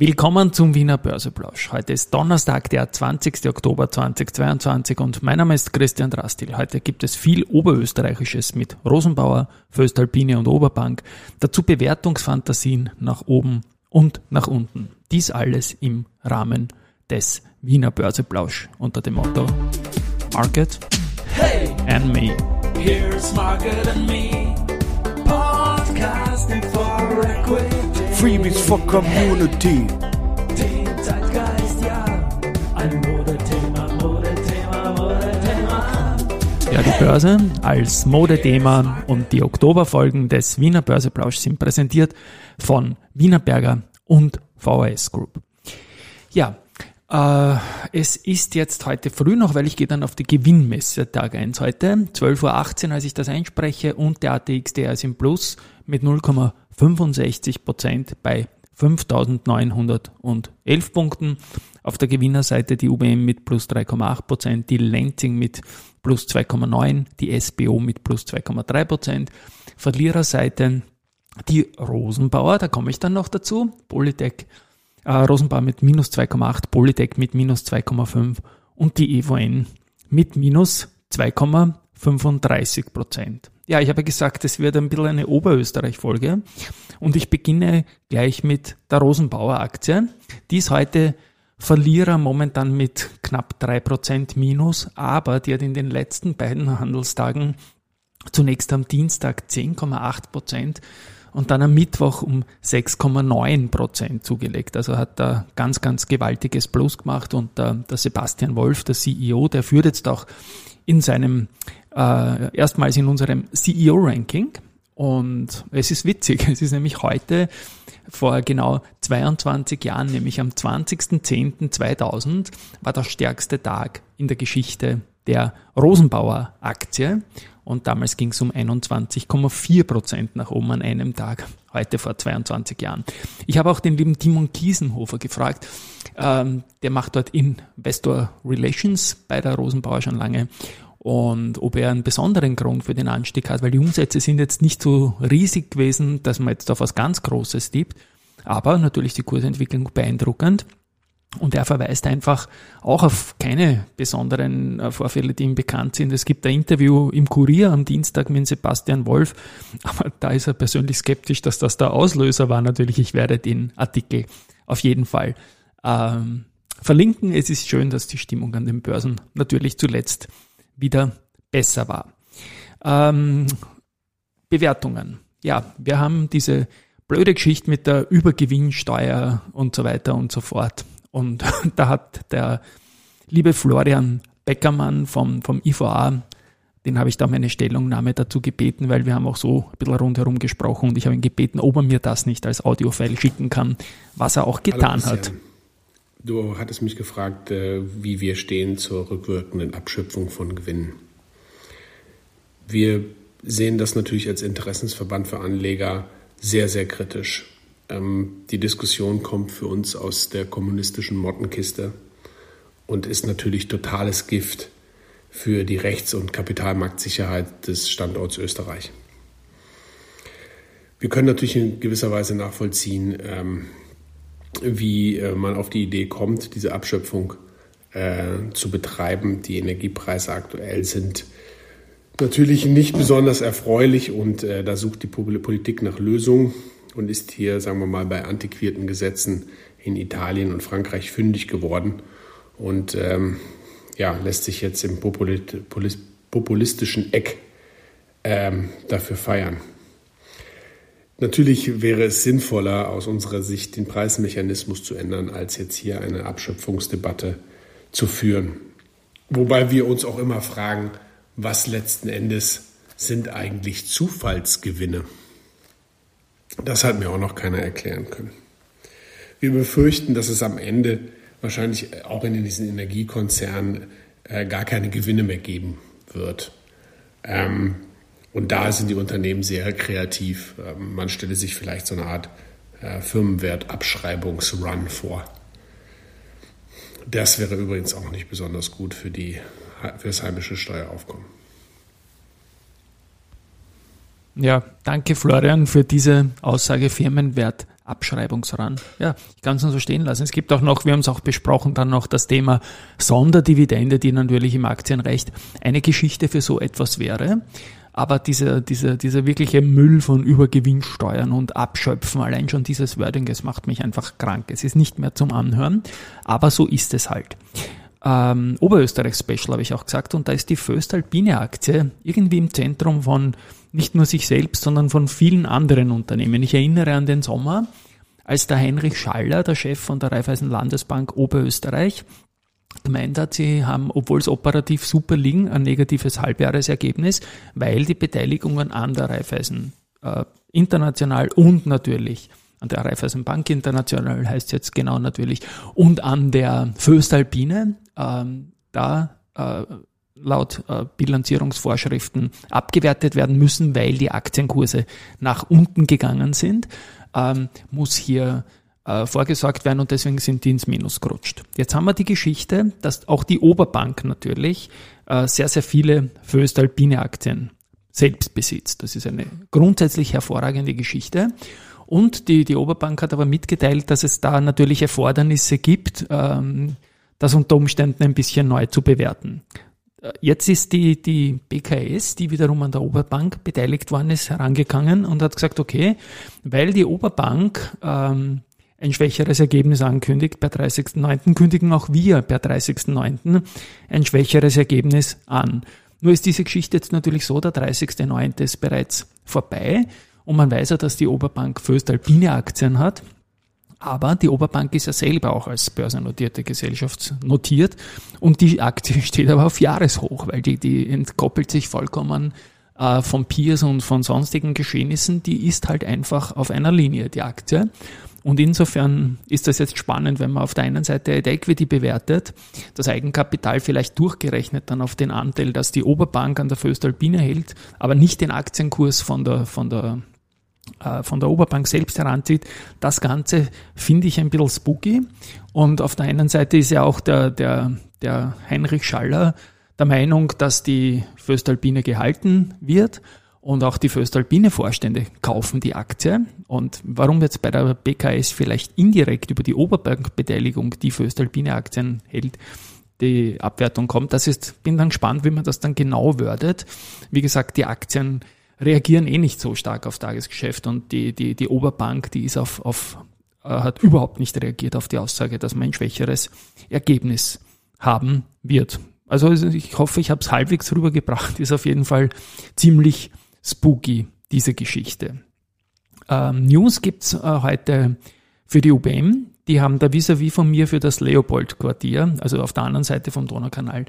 Willkommen zum Wiener Börseplausch. Heute ist Donnerstag, der 20. Oktober 2022 und mein Name ist Christian Drastil. Heute gibt es viel Oberösterreichisches mit Rosenbauer, Föstalpine und Oberbank, dazu Bewertungsfantasien nach oben und nach unten. Dies alles im Rahmen des Wiener Börseplausch unter dem Motto Market hey, and Me. Here's Market and Me. Podcasting for Equity. Freebies for Community. Ja. Ein Modethema, Modethema, Modethema. Ja, die Börse als Modethema und die Oktoberfolgen des Wiener Börseplausch sind präsentiert von Wienerberger und VHS Group. Ja, äh, es ist jetzt heute früh noch, weil ich gehe dann auf die Gewinnmesse Tag 1 heute, 12.18 Uhr, als ich das einspreche und der ATXDR ist im Plus mit 0,65 Prozent bei 5.911 Punkten. Auf der Gewinnerseite die UBM mit plus 3,8 Prozent, die Lenzing mit plus 2,9%, die SBO mit plus 2,3 Prozent. Verliererseite die Rosenbauer, da komme ich dann noch dazu, Polytech äh, Rosenbauer mit minus 2,8, Polytech mit minus 2,5 und die EVN mit minus 2,35 Prozent. Ja, ich habe gesagt, es wird ein bisschen eine Oberösterreich-Folge und ich beginne gleich mit der Rosenbauer Aktie. Die ist heute Verlierer momentan mit knapp 3% Minus, aber die hat in den letzten beiden Handelstagen zunächst am Dienstag 10,8% und dann am Mittwoch um 6,9 Prozent zugelegt. Also hat da ganz, ganz gewaltiges Plus gemacht und der, der Sebastian Wolf, der CEO, der führt jetzt auch in seinem, äh, erstmals in unserem CEO-Ranking. Und es ist witzig, es ist nämlich heute vor genau 22 Jahren, nämlich am 20.10.2000, war der stärkste Tag in der Geschichte der Rosenbauer Aktie. Und damals ging es um 21,4 Prozent nach oben an einem Tag, heute vor 22 Jahren. Ich habe auch den lieben Timon Kiesenhofer gefragt, ähm, der macht dort Investor Relations bei der Rosenbauer schon lange und ob er einen besonderen Grund für den Anstieg hat, weil die Umsätze sind jetzt nicht so riesig gewesen, dass man jetzt auf was ganz Großes tippt, aber natürlich die Kursentwicklung beeindruckend. Und er verweist einfach auch auf keine besonderen äh, Vorfälle, die ihm bekannt sind. Es gibt ein Interview im Kurier am Dienstag mit Sebastian Wolf, aber da ist er persönlich skeptisch, dass das der Auslöser war. Natürlich, ich werde den Artikel auf jeden Fall ähm, verlinken. Es ist schön, dass die Stimmung an den Börsen natürlich zuletzt wieder besser war. Ähm, Bewertungen. Ja, wir haben diese blöde Geschichte mit der Übergewinnsteuer und so weiter und so fort. Und da hat der liebe Florian Beckermann vom, vom IVA, den habe ich da meine Stellungnahme dazu gebeten, weil wir haben auch so ein bisschen rundherum gesprochen und ich habe ihn gebeten, ob er mir das nicht als Audiofile schicken kann, was er auch getan hat. Du hattest mich gefragt, äh, wie wir stehen zur rückwirkenden Abschöpfung von Gewinnen. Wir sehen das natürlich als Interessensverband für Anleger sehr, sehr kritisch. Ähm, die Diskussion kommt für uns aus der kommunistischen Mottenkiste und ist natürlich totales Gift für die Rechts- und Kapitalmarktsicherheit des Standorts Österreich. Wir können natürlich in gewisser Weise nachvollziehen, ähm, wie äh, man auf die Idee kommt, diese Abschöpfung äh, zu betreiben. Die Energiepreise aktuell sind natürlich nicht besonders erfreulich und äh, da sucht die Politik nach Lösungen und ist hier, sagen wir mal, bei antiquierten Gesetzen in Italien und Frankreich fündig geworden und ähm, ja, lässt sich jetzt im populistischen Eck ähm, dafür feiern. Natürlich wäre es sinnvoller, aus unserer Sicht den Preismechanismus zu ändern, als jetzt hier eine Abschöpfungsdebatte zu führen. Wobei wir uns auch immer fragen, was letzten Endes sind eigentlich Zufallsgewinne? Das hat mir auch noch keiner erklären können. Wir befürchten, dass es am Ende wahrscheinlich auch in diesen Energiekonzernen äh, gar keine Gewinne mehr geben wird. Ähm, und da sind die Unternehmen sehr kreativ. Ähm, man stelle sich vielleicht so eine Art äh, Firmenwertabschreibungsrun vor. Das wäre übrigens auch nicht besonders gut für, die, für das heimische Steueraufkommen. Ja, danke Florian für diese Aussage Firmenwert Abschreibungsran. Ja, ich kann es nur so stehen lassen. Es gibt auch noch, wir haben es auch besprochen, dann noch das Thema Sonderdividende, die natürlich im Aktienrecht eine Geschichte für so etwas wäre. Aber dieser, dieser, dieser wirkliche Müll von Übergewinnsteuern und Abschöpfen, allein schon dieses Wording, es macht mich einfach krank. Es ist nicht mehr zum Anhören, aber so ist es halt. Ähm, Oberösterreich-Special habe ich auch gesagt und da ist die Föstalpine-Aktie irgendwie im Zentrum von nicht nur sich selbst, sondern von vielen anderen Unternehmen. Ich erinnere an den Sommer, als der Heinrich Schaller, der Chef von der Raiffeisen Landesbank Oberösterreich, gemeint hat, sie haben, obwohl es operativ super liegen, ein negatives Halbjahresergebnis, weil die Beteiligungen an der Raiffeisen äh, international und natürlich an der Raiffeisen Bank International heißt jetzt genau natürlich und an der Föstalpine ähm, da äh, laut äh, Bilanzierungsvorschriften abgewertet werden müssen, weil die Aktienkurse nach unten gegangen sind, ähm, muss hier äh, vorgesorgt werden und deswegen sind die ins Minus gerutscht. Jetzt haben wir die Geschichte, dass auch die Oberbank natürlich äh, sehr, sehr viele Föstalpine Aktien selbst besitzt. Das ist eine grundsätzlich hervorragende Geschichte. Und die, die Oberbank hat aber mitgeteilt, dass es da natürlich Erfordernisse gibt, ähm, das unter Umständen ein bisschen neu zu bewerten. Jetzt ist die, die BKS, die wiederum an der Oberbank beteiligt worden ist, herangegangen und hat gesagt, okay, weil die Oberbank ähm, ein schwächeres Ergebnis ankündigt, per 30.09. kündigen auch wir per 30.09. ein schwächeres Ergebnis an. Nur ist diese Geschichte jetzt natürlich so, der 30.09. ist bereits vorbei und man weiß ja, dass die Oberbank Föstalpine Aktien hat. Aber die Oberbank ist ja selber auch als börsennotierte Gesellschaft notiert und die Aktie steht aber auf Jahreshoch, weil die, die entkoppelt sich vollkommen äh, von Peers und von sonstigen Geschehnissen. Die ist halt einfach auf einer Linie, die Aktie. Und insofern ist das jetzt spannend, wenn man auf der einen Seite Equity bewertet, das Eigenkapital vielleicht durchgerechnet dann auf den Anteil, dass die Oberbank an der Föstalpine hält, aber nicht den Aktienkurs von der, von der von der Oberbank selbst heranzieht. Das Ganze finde ich ein bisschen spooky. Und auf der einen Seite ist ja auch der, der, der Heinrich Schaller der Meinung, dass die Föstalpine gehalten wird. Und auch die Föstalpine Vorstände kaufen die Aktie. Und warum jetzt bei der BKS vielleicht indirekt über die Oberbankbeteiligung die Föstalpine Aktien hält, die Abwertung kommt, das ist, bin dann gespannt, wie man das dann genau wordet. Wie gesagt, die Aktien reagieren eh nicht so stark auf Tagesgeschäft und die, die, die Oberbank, die ist auf, auf, äh, hat überhaupt nicht reagiert auf die Aussage, dass man ein schwächeres Ergebnis haben wird. Also ich hoffe, ich habe es halbwegs rübergebracht. Ist auf jeden Fall ziemlich spooky, diese Geschichte. Ähm, News gibt's äh, heute für die UBM. Die haben da vis-à-vis -vis von mir für das Leopold-Quartier, also auf der anderen Seite vom Donaukanal,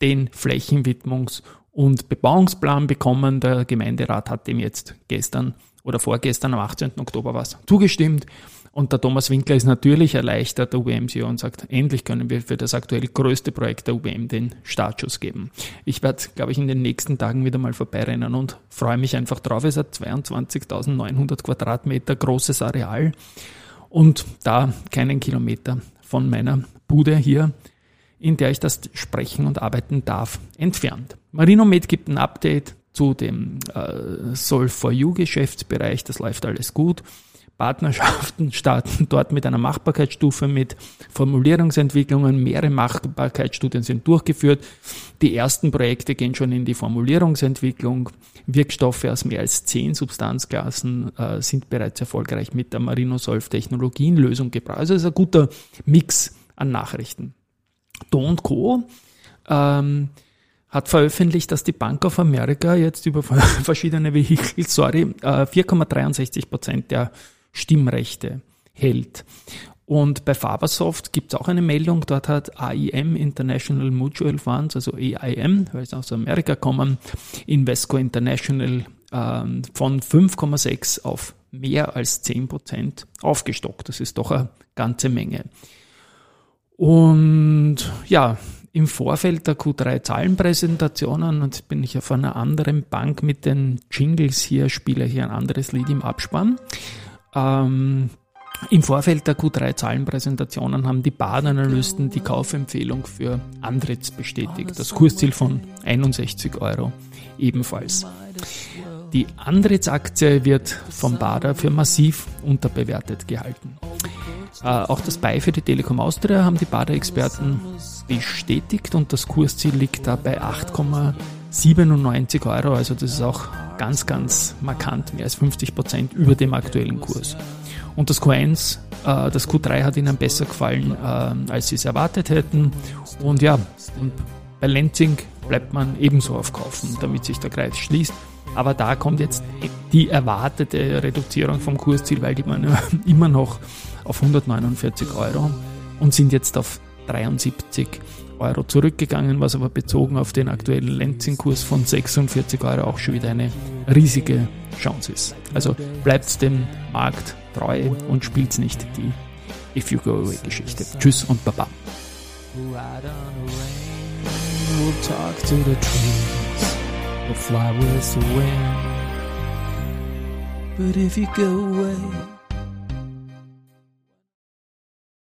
den Flächenwidmungs- und Bebauungsplan bekommen. Der Gemeinderat hat dem jetzt gestern oder vorgestern am 18. Oktober was zugestimmt. Und der Thomas Winkler ist natürlich erleichtert, der UBM-CEO, und sagt, endlich können wir für das aktuell größte Projekt der UBM den Startschuss geben. Ich werde, glaube ich, in den nächsten Tagen wieder mal vorbeirennen und freue mich einfach drauf. Es hat 22.900 Quadratmeter großes Areal und da keinen Kilometer von meiner Bude hier in der ich das sprechen und arbeiten darf, entfernt. Marinomed gibt ein Update zu dem äh, Solve for You Geschäftsbereich, das läuft alles gut. Partnerschaften starten dort mit einer Machbarkeitsstufe mit Formulierungsentwicklungen. Mehrere Machbarkeitsstudien sind durchgeführt. Die ersten Projekte gehen schon in die Formulierungsentwicklung. Wirkstoffe aus mehr als zehn Substanzklassen äh, sind bereits erfolgreich mit der Marinosolv Technologienlösung gebraucht. Also es ist ein guter Mix an Nachrichten. Don't Co. Ähm, hat veröffentlicht, dass die Bank of America jetzt über verschiedene Vehikel, sorry, äh, 4,63 Prozent der Stimmrechte hält. Und bei Fabersoft gibt es auch eine Meldung, dort hat AIM International Mutual Funds, also AIM, weil sie aus Amerika kommen, Invesco International ähm, von 5,6 auf mehr als 10 Prozent aufgestockt. Das ist doch eine ganze Menge. Und ja, im Vorfeld der Q3-Zahlenpräsentationen, und bin ich auf einer anderen Bank mit den Jingles hier, spiele hier ein anderes Lied im Abspann. Ähm, Im Vorfeld der Q3-Zahlenpräsentationen haben die Badenanalysten die Kaufempfehlung für Andritz bestätigt. Das Kursziel von 61 Euro ebenfalls. Die Andritz-Aktie wird vom Bader für massiv unterbewertet gehalten. Äh, auch das Buy für die Telekom Austria haben die Bader-Experten bestätigt und das Kursziel liegt da bei 8,97 Euro. Also das ist auch ganz, ganz markant, mehr als 50 Prozent über dem aktuellen Kurs. Und das Q1, äh, das Q3 hat ihnen besser gefallen, äh, als sie es erwartet hätten. Und ja, und bei Lenzing bleibt man ebenso aufkaufen, damit sich der Kreis schließt. Aber da kommt jetzt die erwartete Reduzierung vom Kursziel, weil die man immer noch auf 149 Euro und sind jetzt auf 73 Euro zurückgegangen, was aber bezogen auf den aktuellen Lenzing-Kurs von 46 Euro auch schon wieder eine riesige Chance ist. Also bleibt dem Markt treu und spielt nicht die If You Go Away Geschichte. Tschüss und Baba. But if you go away